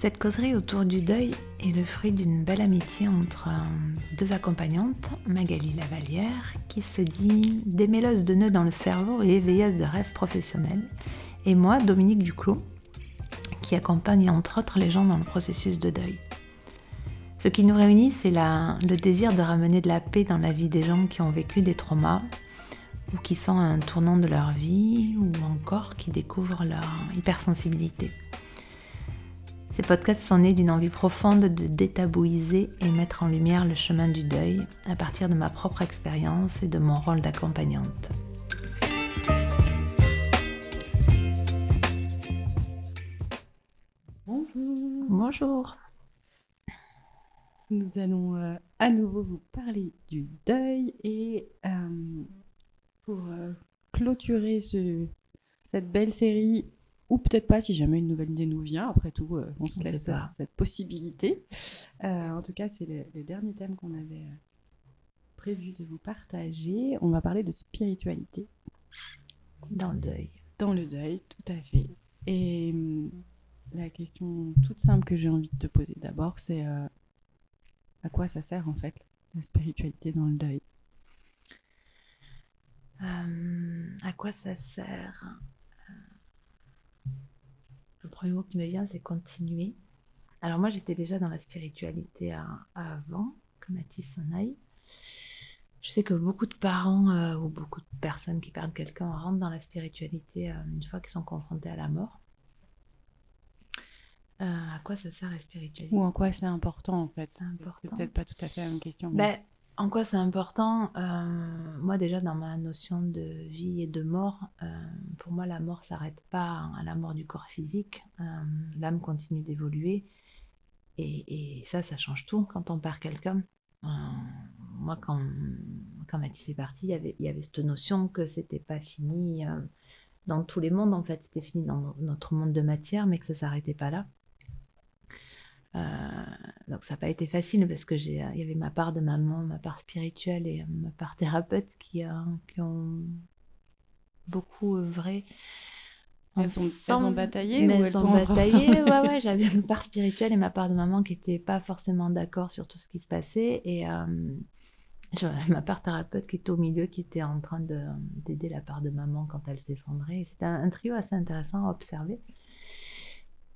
Cette causerie autour du deuil est le fruit d'une belle amitié entre euh, deux accompagnantes, Magali Lavalière, qui se dit démêleuse de nœuds dans le cerveau et éveilleuse de rêves professionnels, et moi, Dominique Duclos, qui accompagne entre autres les gens dans le processus de deuil. Ce qui nous réunit, c'est le désir de ramener de la paix dans la vie des gens qui ont vécu des traumas ou qui sont à un tournant de leur vie ou encore qui découvrent leur hypersensibilité. Ces podcasts sont nés d'une envie profonde de détabouiser et mettre en lumière le chemin du deuil à partir de ma propre expérience et de mon rôle d'accompagnante. Bonjour. Bonjour. Nous allons euh, à nouveau vous parler du deuil et euh, pour euh, clôturer ce, cette belle série ou peut-être pas si jamais une nouvelle idée nous vient. Après tout, euh, on se laisse cette possibilité. Euh, en tout cas, c'est le, dernier thème qu'on avait euh, prévu de vous partager. On va parler de spiritualité. Dans le deuil. Dans le deuil, tout à fait. Et hum, la question toute simple que j'ai envie de te poser d'abord, c'est à quoi ça sert en fait la spiritualité dans le deuil? À quoi ça sert? Premier mot qui me vient, c'est continuer. Alors moi, j'étais déjà dans la spiritualité avant que Mathis s'en aille. Je sais que beaucoup de parents euh, ou beaucoup de personnes qui perdent quelqu'un rentrent dans la spiritualité euh, une fois qu'ils sont confrontés à la mort. Euh, à quoi ça sert la spiritualité? Ou en quoi c'est important en fait? C'est peut-être pas tout à fait la même question. Mais... Ben, en quoi c'est important euh, Moi déjà dans ma notion de vie et de mort, euh, pour moi la mort s'arrête pas à la mort du corps physique. Euh, l'âme continue d'évoluer et, ça, ça change tout quand on perd quelqu'un. moi quand, quand Mathis est parti, il avait, y avait cette notion que c'était pas fini dans tous les mondes en fait, c'était fini dans notre monde de matière, mais que ça s'arrêtait pas là. Euh, donc ça n'a pas été facile parce que j'ai, il y avait ma part de maman, ma part spirituelle et ma part thérapeute qui, qui ont beaucoup œuvré. Elles, sont, elles ont bataillé mais elles, ont bataillé. ouais, ouais, j'avais ma part spirituelle et ma part de maman qui n'étaient pas forcément d'accord sur tout ce qui se passait. Et euh, j'avais ma part thérapeute qui était au milieu, qui était en train de, d'aider la part de maman quand elle s'effondrait. C'était un, trio assez intéressant à observer.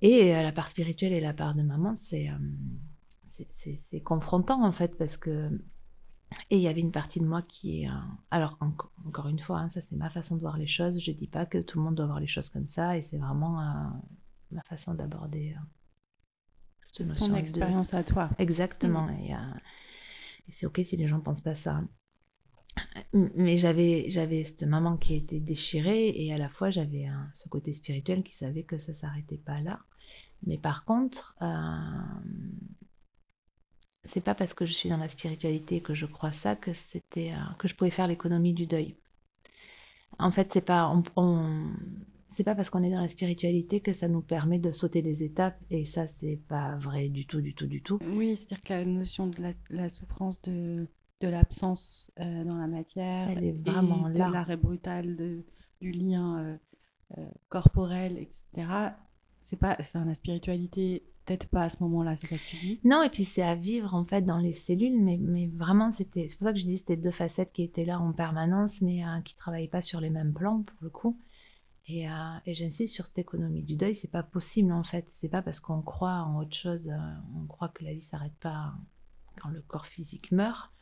Et euh, la part spirituelle et la part de maman, c'est euh, c'est confrontant en fait parce que et il y avait une partie de moi qui est alors encore une fois hein, ça c'est ma façon de voir les choses. Je dis pas que tout le monde doit voir les choses comme ça et c'est vraiment euh, ma façon d'aborder cette notion ton expérience à toi. Exactement mm. et, et c'est ok si les gens pensent pas ça mais j'avais j'avais cette maman qui était déchirée et à la fois j'avais ce côté spirituel qui savait que ça s'arrêtait pas là. Mais par contre euh, c'est pas parce que je suis dans la spiritualité que je crois ça que c'était euh, que je pouvais faire l'économie du deuil. En fait c'est pas c'est pas parce qu'on est dans la spiritualité que ça nous permet de sauter des étapes et ça c'est pas vrai du tout du tout du tout. Oui c'est à dire que la notion de la souffrance de de l'absence euh, dans la matière, Elle est vraiment de l'arrêt brutal de, du lien euh, euh, corporel, etc. C'est pas, la spiritualité, peut-être pas à ce moment-là, c'est ça que tu dis Non, et puis c'est à vivre en fait dans les cellules, mais, mais vraiment c'était, c'est pour ça que je dis c'était deux facettes qui étaient là en permanence, mais qui travaillaient pas sur les mêmes plans pour le coup. Et, et j'insiste sur cette économie du deuil, c'est pas possible en fait. C'est pas parce qu'on croit en autre chose, on croit que la vie s'arrête pas quand le corps physique meurt,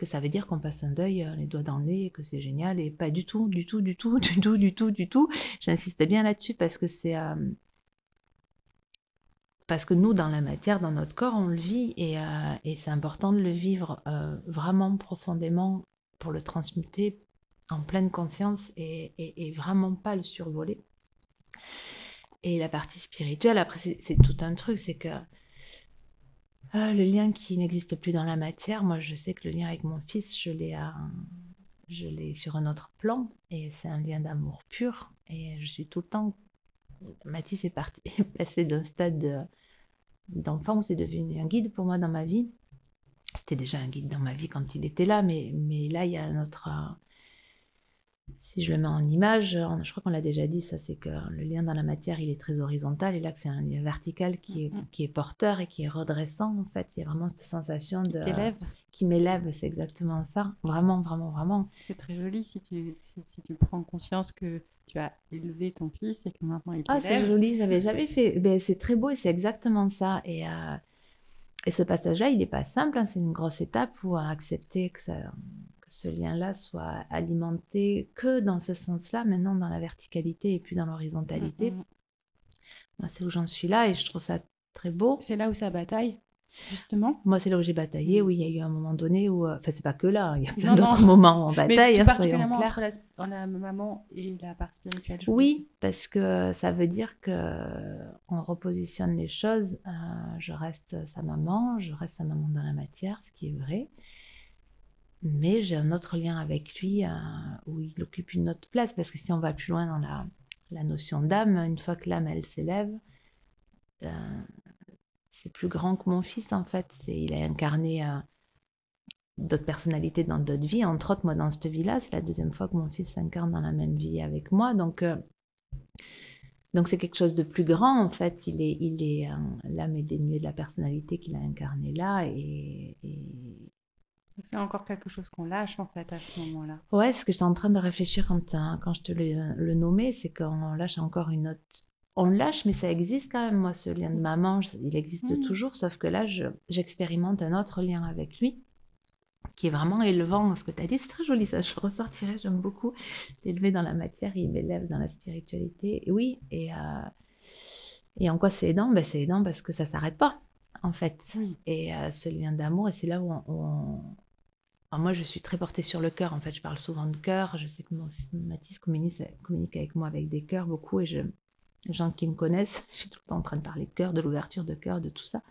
que ça veut dire qu'on passe un deuil euh, les doigts dans le nez, que c'est génial, et pas du tout, du tout, du tout, du tout, du tout, du tout. J'insiste bien là-dessus parce que c'est... Euh, parce que nous, dans la matière, dans notre corps, on le vit et, euh, c'est important de le vivre vraiment profondément pour le transmuter en pleine conscience et, et, vraiment pas le survoler. Et la partie spirituelle, après, c'est tout un truc, c'est que ah, le lien qui n'existe plus dans la matière, moi je sais que le lien avec mon fils, je l'ai, je l'ai sur un autre plan et c'est un lien d'amour pur et je suis tout le temps. Mathis est, parti, passé d'un stade d'enfant où c'est devenu un guide pour moi dans ma vie. C'était déjà un guide dans ma vie quand il était là, mais, mais là il y a notre si je le mets en image, je crois qu'on l'a déjà dit, ça c'est que le lien dans la matière, il est très horizontal et là que c'est un lien vertical qui est, qui est porteur et qui est redressant en fait. Il y a vraiment cette sensation de... Qui m'élève, c'est exactement ça. Vraiment, vraiment, vraiment. C'est très joli si tu, si, tu prends conscience que tu as élevé ton fils et que maintenant il Ah, c'est joli, j'avais jamais fait... Ben, c'est très beau et c'est exactement ça. Et... Euh, et ce passage-là, il n'est pas simple, hein. c'est une grosse étape pour accepter que ça, ce lien-là soit alimenté que dans ce sens-là, maintenant dans la verticalité et puis dans l'horizontalité. Mm, mm. c'est où j'en suis là et je trouve ça très beau. C'est là où ça bataille justement? Moi, c'est là où j'ai bataillé. Mm. Oui, il y a eu un moment donné où. Euh, enfin, c'est pas que là, il y a plein d'autres moments où on bataille. Mais hein, particulièrement entre la, maman et la part spirituelle. Oui, parce que ça veut dire que on repositionne les choses. Euh, je reste sa maman, je reste sa maman dans la matière, ce qui est vrai mais j'ai un autre lien avec lui euh, où il occupe une autre place, parce que si on va plus loin dans la, la notion d'âme, une fois que l'âme, elle s'élève, euh, c'est plus grand que mon fils, en fait. Il a incarné euh, d'autres personnalités dans d'autres vies, entre autres, moi, dans cette vie-là, c'est la deuxième fois que mon fils s'incarne dans la même vie avec moi, donc... donc c'est quelque chose de plus grand en fait. Il est, il est l'âme est dénuée de la personnalité qu'il a incarnée là et, c'est encore quelque chose qu'on lâche en fait à ce moment-là. Ouais, ce que j'étais en train de réfléchir quand, euh, quand je te le, le nommais, c'est qu'on lâche encore une autre. On lâche, mais ça existe quand même. Moi, ce lien de maman, il existe mmh. toujours, sauf que là, j'expérimente un autre lien avec lui qui est vraiment élevant. Ce que tu as dit, c'est très joli, ça je ressortirais, j'aime beaucoup. L'élever dans la matière, il m'élève dans la spiritualité. oui, et, euh, et en quoi c'est aidant? Ben, C'est aidant parce que ça s'arrête pas, en fait. Et euh, ce lien d'amour, et c'est là où on, moi, je suis très portée sur le cœur. En fait, je parle souvent de cœur. Je sais que Mathis communique, avec moi avec des cœurs beaucoup. Et les gens qui me connaissent, je suis tout le temps en train de parler de cœur, de l'ouverture de cœur, de tout ça.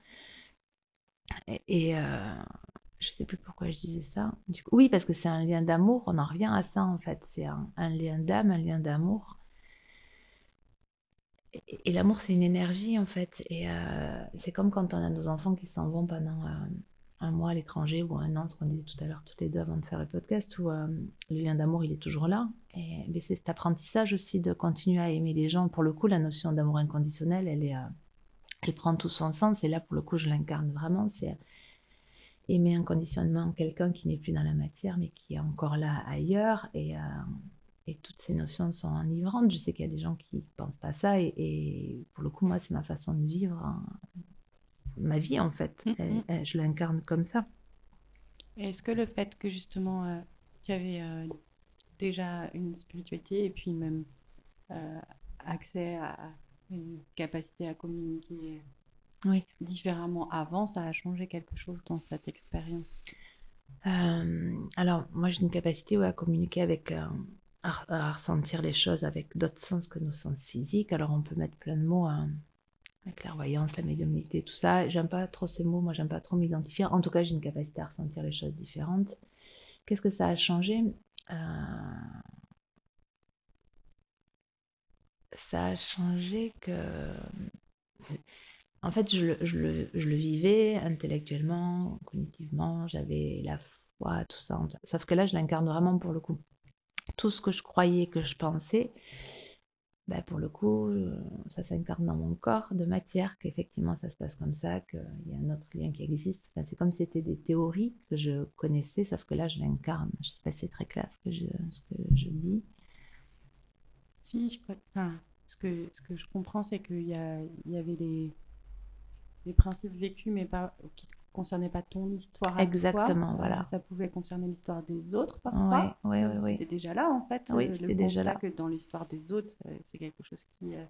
Et, euh, je ne sais plus pourquoi je disais ça. Oui, parce que c'est un lien d'amour. On en revient à ça, en fait. C'est un, lien d'âme, un lien d'amour. Et, l'amour, c'est une énergie, en fait. Et euh, c'est comme quand on a nos enfants qui s'en vont pendant... Euh, un mois à l'étranger ou un an, ce qu'on disait tout à l'heure toutes les deux avant de faire le podcast, où euh, le lien d'amour, il est toujours là. Et c'est cet apprentissage aussi de continuer à aimer les gens. Pour le coup, la notion d'amour inconditionnel, elle, est, euh, elle prend tout son sens. Et là, pour le coup, je l'incarne vraiment. C'est aimer inconditionnellement quelqu'un qui n'est plus dans la matière, mais qui est encore là ailleurs. Et, euh, et toutes ces notions sont enivrantes. Je sais qu'il y a des gens qui ne pensent pas ça. Et, et, pour le coup, moi, c'est ma façon de vivre. Hein ma vie en fait. Mm, mm. je l'incarne comme ça. Est-ce que le fait que justement euh, tu avais euh, déjà une spiritualité et puis même euh, accès à une capacité à communiquer différemment avant, ça a changé quelque chose dans cette expérience? Alors moi j'ai une capacité à communiquer avec à, ressentir les choses avec d'autres sens que nos sens physiques. Alors on peut mettre plein de mots à, la clairvoyance, la médiumnité, tout ça. J'aime pas trop ces mots, moi j'aime pas trop m'identifier. En tout cas, j'ai une capacité à ressentir les choses différentes. Qu'est-ce que ça a changé? Euh, Ça a changé que. En fait, je, le, vivais intellectuellement, cognitivement, j'avais la foi, tout ça. Sauf que là, je l'incarne vraiment pour le coup. Tout ce que je croyais, que je pensais, bah, pour le coup, euh, ça s'incarne dans mon corps de matière, qu'effectivement ça se passe comme ça, qu'il y a un autre lien qui existe. c'est comme si c'était des théories que je connaissais, sauf que là je l'incarne. Je sais pas si c'est très clair ce que je, ce que je dis. Si, je crois. Enfin, ce, que, ce que je comprends, c'est qu'il y, y avait des, des principes vécus, mais pas, qui concernait pas ton histoire. Exactement, voilà. Ça pouvait concerner l'histoire des autres parfois. Oui, oui, oui. C'était déjà là en fait. Oui, c'était déjà là. que dans l'histoire des autres, c'est quelque chose qui. Euh,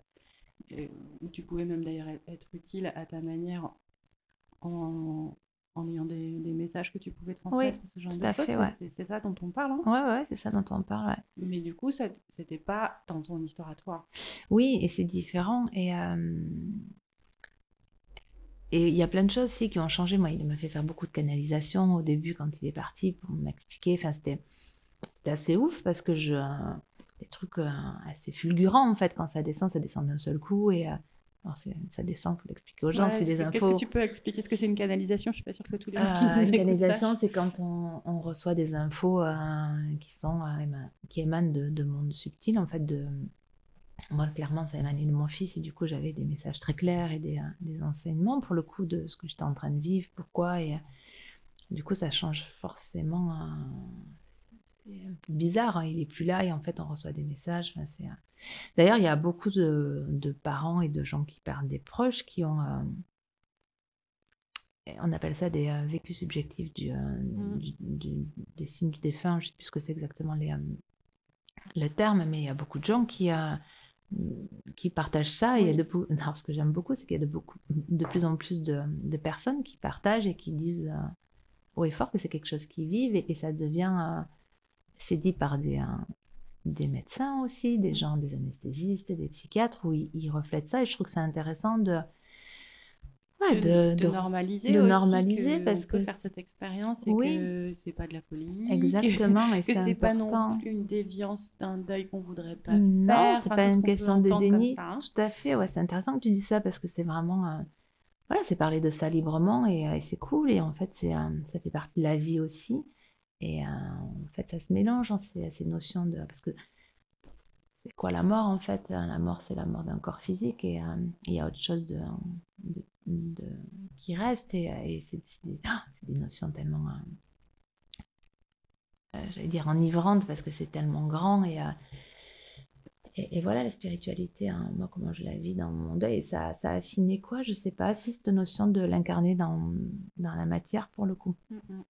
euh, où tu pouvais même d'ailleurs être utile à ta manière en, en ayant des, des, messages que tu pouvais transmettre, ce genre de choses. C'est ça dont on parle. Hein ouais, ouais, c'est ça dont on parle. Mais du coup, c'était pas dans ton histoire à toi. Oui, et c'est différent. Et, euh, et il y a plein de choses aussi qui ont changé. Moi, il m'a fait faire beaucoup de canalisation au début quand il est parti pour m'expliquer. Enfin, c'était, c'était assez ouf parce que je. Des trucs euh, assez fulgurants en fait. Quand ça descend, ça descend d'un seul coup. Et, euh, Alors ça descend, il faut l'expliquer aux gens, c'est des infos. Qu'est-ce que tu peux expliquer? Ce que c'est une canalisation? Je suis pas sûre que tous les gens euh, Une canalisation, c'est quand on, on, reçoit des infos qui sont qui émanent de, de monde subtil, en fait, de moi, clairement, ça émanait de mon fils et du coup, j'avais des messages très clairs et des, des, enseignements pour le coup de ce que j'étais en train de vivre, pourquoi. Et du coup, ça change forcément. C'est un peu bizarre, hein, il est plus là et en fait, on reçoit des messages. Enfin, c'est... D'ailleurs, il y a beaucoup de, de, parents et de gens qui perdent des proches qui ont. Euh, on appelle ça des euh, vécus subjectifs du, euh, mmh. du, des signes du défunt. Je ne sais plus ce que c'est exactement les, le terme, mais il y a beaucoup de gens qui qui partagent ça. Et de, alors, ce que j'aime beaucoup, c'est qu'il y a de, beaucoup, de plus en plus de, de, personnes qui partagent et qui disent euh, haut et fort que c'est quelque chose qu'ils vivent et, ça devient. Euh, c'est dit par des, euh, des médecins aussi, des gens, des anesthésistes et des psychiatres où ils reflètent ça. Et je trouve que c'est intéressant de de, de, normaliser de normaliser parce que faire cette expérience et oui. que c'est pas de la folie exactement et que c'est pas non plus une déviance d'un deuil qu'on voudrait pas non, faire c'est pas une question de déni hein. tout à fait ouais c'est intéressant que tu dis ça parce que c'est vraiment euh, voilà c'est parler de ça librement et, euh, et c'est cool et en fait c'est euh, ça fait partie de la vie aussi et en fait ça se mélange hein, ces, ces notions de parce que c'est quoi la mort en fait? La mort, c'est la mort d'un corps physique et il y a autre chose de, qui reste et, et c'est des, notions tellement, euh, euh, j'allais dire enivrantes parce que c'est tellement grand et, euh, et, voilà la spiritualité, hein, moi comment je la vis dans mon deuil et ça, ça a affiné quoi, je sais pas, si cette notion de l'incarner dans, dans la matière pour le coup. Mm, mm.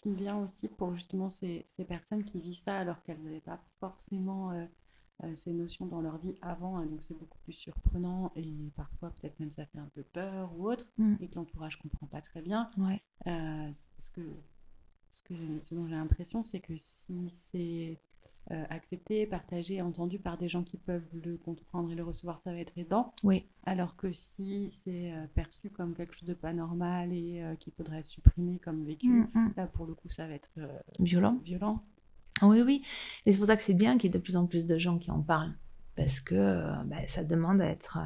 Qui vient aussi pour justement ces, ces personnes qui vivent ça alors qu'elles n'avaient pas forcément euh, ces notions dans leur vie avant, hein, donc c'est beaucoup plus surprenant et parfois peut-être même ça fait un peu peur ou autre, mm. et que l'entourage comprend pas très bien. Ouais. Euh, ce, que, ce, que ce dont j'ai l'impression, c'est que si c'est euh, accepté, partagé, entendu par des gens qui peuvent le comprendre et le recevoir, ça va être aidant. Oui. Alors que si c'est perçu comme quelque chose de pas normal et qu'il faudrait supprimer comme vécu, mm, mm. là pour le coup ça va être violent. violent. Oui, oui. Et c'est pour ça que c'est bien qu'il y ait de plus en plus de gens qui en parlent. Parce que euh, bah, ça demande à être.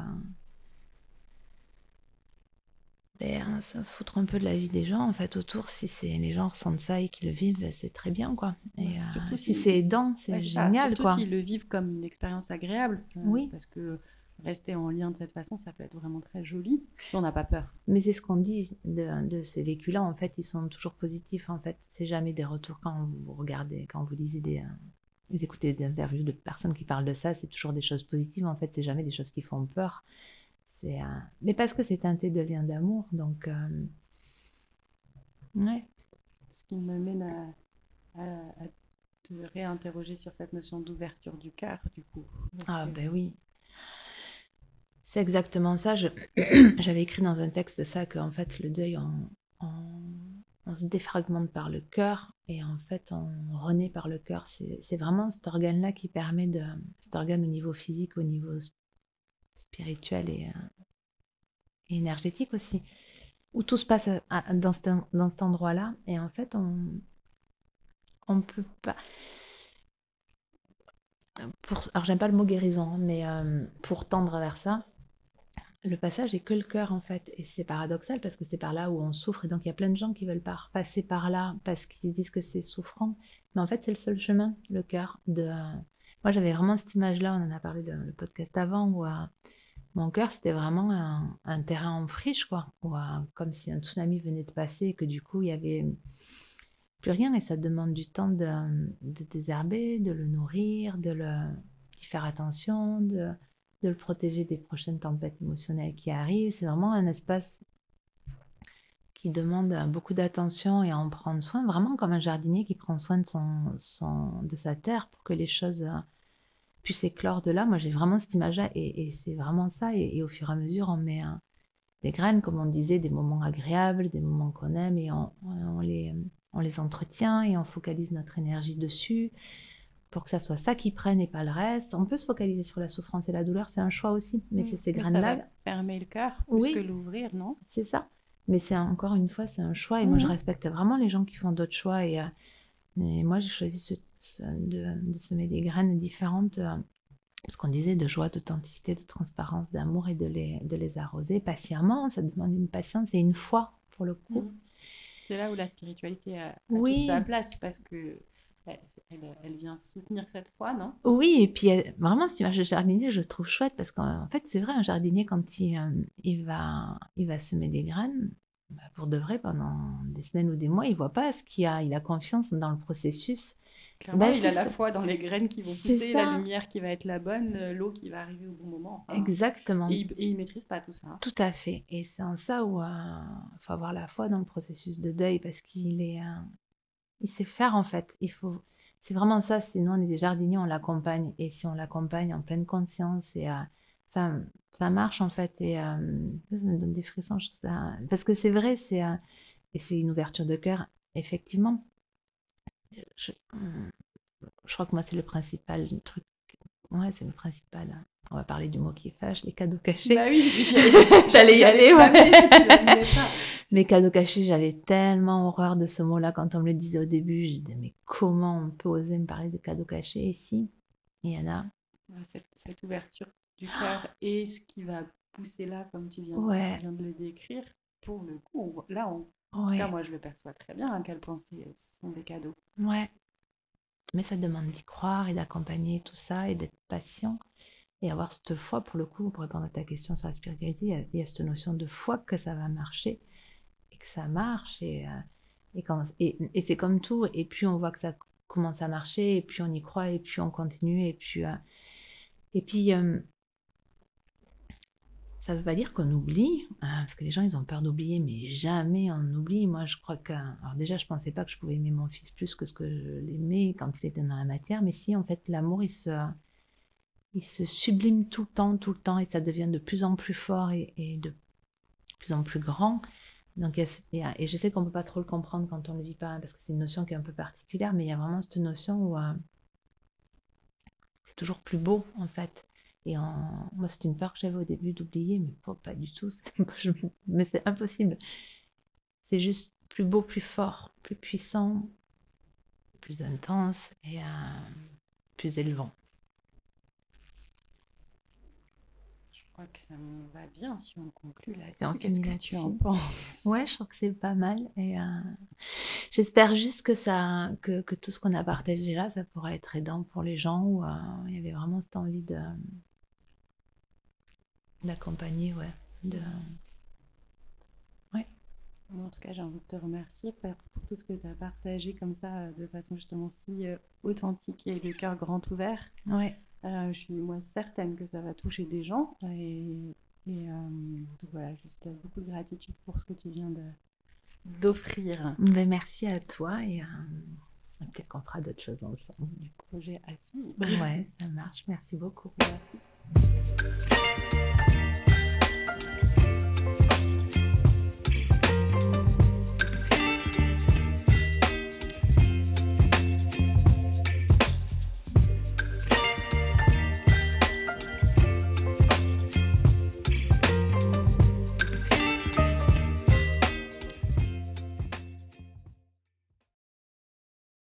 Euh, ben, se foutre un peu de la vie des gens, en fait, autour. Si c'est les gens ressentent ça et qu'ils le vivent, ben, c'est très bien, quoi. Et euh, surtout si, c'est aidant, c'est génial, surtout quoi. s'ils le vivent comme une expérience agréable. oui. Parce que rester en lien de cette façon, ça peut être vraiment très joli si on n'a pas peur. Mais c'est ce qu'on dit de, ces vécus-là. En fait, ils sont toujours positifs. En fait, c'est jamais des retours quand vous regardez, quand vous lisez des, euh, vous écoutez des interviews de personnes qui parlent de ça. C'est toujours des choses positives. En fait, c'est jamais des choses qui font peur. C'est, euh, mais parce que c'est teinté de lien d'amour. Donc, euh, ouais. Ce qui me mène à, à te réinterroger sur cette notion d'ouverture du cœur, du coup. ah ben oui. C'est exactement ça. J'avais écrit dans un texte ça qu'en fait, le deuil, on, se défragmente par le cœur et en fait, on renaît par le cœur. C'est vraiment cet organe-là qui permet de. Cet organe au niveau physique, au niveau spirituel et, euh, énergétique aussi, où tout se passe dans, cet, endroit-là. Et en fait, on on peut pas pour, alors j'aime pas le mot guérison, hein, mais euh, pour tendre vers ça, le passage est que le cœur en fait. Et c'est paradoxal parce que c'est par là où on souffre. Et donc il y a plein de gens qui veulent pas passer par là parce qu'ils disent que c'est souffrant. Mais en fait, c'est le seul chemin, le cœur. De... Moi, j'avais vraiment cette image-là, on en a parlé dans le podcast avant, où euh, mon cœur, c'était vraiment un, terrain en friche, quoi. Euh, comme si un tsunami venait de passer et que du coup, il y avait plus rien. Et ça demande du temps de, désherber, de le nourrir, de le d'y faire attention, de le protéger des prochaines tempêtes émotionnelles qui arrivent. C'est vraiment un espace qui demande beaucoup d'attention et en prendre soin, vraiment comme un jardinier qui prend soin de, sa terre pour que les choses euh, puissent éclore de là. Moi, j'ai vraiment cette image-là et, c'est vraiment ça. Et, au fur et à mesure, on met des graines, comme on disait, des moments agréables, des moments qu'on aime et on, les, on les entretient et on focalise notre énergie dessus pour que ça soit ça qui prenne et pas le reste. On peut se focaliser sur la souffrance et la douleur, c'est un choix aussi, mais c'est ces graines-là. Fermer le cœur plus oui. que l'ouvrir, non? C'est ça. Mais c'est encore une fois, c'est un choix et moi je respecte vraiment les gens qui font d'autres choix. Et, mais moi j'ai choisi de, de, semer des graines différentes. Euh, ce qu'on disait de joie, d'authenticité, de transparence, d'amour et de les, de les arroser patiemment. Ça demande une patience et une foi pour le coup. Mm. C'est là où la spiritualité a, a Oui. toute sa place parce que elle, elle- vient soutenir cette foi, non? Oui, et puis vraiment, cette image de jardinier, je trouve chouette parce qu'en fait, c'est vrai, un jardinier, quand il, euh, il, va, il va semer des graines, bah, pour de vrai, pendant des semaines ou des mois, il voit pas ce qu'il y a. Il a confiance dans le processus. Clairement, Bah, il a la foi dans les graines qui vont pousser, la lumière qui va être la bonne, euh, l'eau qui va arriver au bon moment. enfin. Exactement. Et il, et il maîtrise pas tout ça. hein. Tout à fait. Et c'est en ça où il faut avoir la foi dans le processus de deuil parce qu'il est, euh, il sait faire en fait. Il faut, c'est vraiment ça. Sinon, on est des jardiniers, on l'accompagne. Et si on l'accompagne en pleine conscience, et euh, ça, ça marche en fait. Et euh, ça me donne des frissons. Je trouve ça... Parce que c'est vrai, c'est euh, et c'est une ouverture de cœur. Effectivement, je, je crois que moi c'est le principal truc. Ouais, c'est le principal. On va parler du mot qui fâche, les cadeaux cachés. Bah oui, J'allais y aller, ouais. si. Mes cadeaux cachés, j'avais tellement horreur de ce mot-là quand on me le disait au début. Je disais, mais comment on peut oser me parler de cadeaux cachés ici? Il y en a. Cette, cette ouverture du cœur et ce qui va pousser là, comme tu viens, Ouais. tu viens de le décrire, pour le coup, on- là, on, en tout Ouais, cas, moi, je le perçois très bien à quel point ce sont des cadeaux. ouais. Mais ça demande d'y croire et d'accompagner tout ça et d'être patient et avoir cette foi, pour le coup, pour répondre à ta question sur la spiritualité, il y a, il y a cette notion de foi que ça va marcher et que ça marche. Et, euh, et, quand, et, et c'est comme tout. Et puis on voit que ça commence à marcher et puis on y croit et puis on continue. Et puis, euh, et puis euh, ça ne veut pas dire qu'on oublie, hein, parce que les gens, ils ont peur d'oublier, mais jamais on oublie. Moi, je crois que... Alors déjà, je pensais pas que je pouvais aimer mon fils plus que ce que je l'aimais quand il était dans la matière, mais si, en fait, l'amour, il se, il se sublime tout le temps, tout le temps, et ça devient de plus en plus fort et, de plus en plus grand. Donc, et je sais qu'on ne peut pas trop le comprendre quand on ne le vit pas, parce que c'est une notion qui est un peu particulière, mais il y a vraiment cette notion où euh, c'est toujours plus beau, en fait. Et en... moi, c'est une peur que j'avais au début d'oublier, mais pas, pas du tout. Mais c'est impossible. C'est juste plus beau, plus fort, plus puissant, plus intense et euh, plus élevant. Je crois que ça me va bien si on conclut là-dessus. Qu'est-ce que tu en penses? Ouais, je crois que c'est pas mal. Et euh, j'espère juste que ça, que, que tout ce qu'on a partagé là, ça pourra être aidant pour les gens où euh, il y avait vraiment cette envie de d'accompagner, ouais. De... Moi, En tout cas, j'ai envie de te remercier pour tout ce que tu as partagé comme ça, euh, de façon justement si euh, authentique et le cœur grand ouvert. Ouais. Euh, je suis moi certaine que ça va toucher des gens. Et, et, euh, donc voilà, juste beaucoup de gratitude pour ce que tu viens de d'offrir. Ben, merci à toi et euh, peut-être qu'on fera d'autres choses ensemble. du. Projet à suivre. Ouais, ça marche. Merci beaucoup. Merci.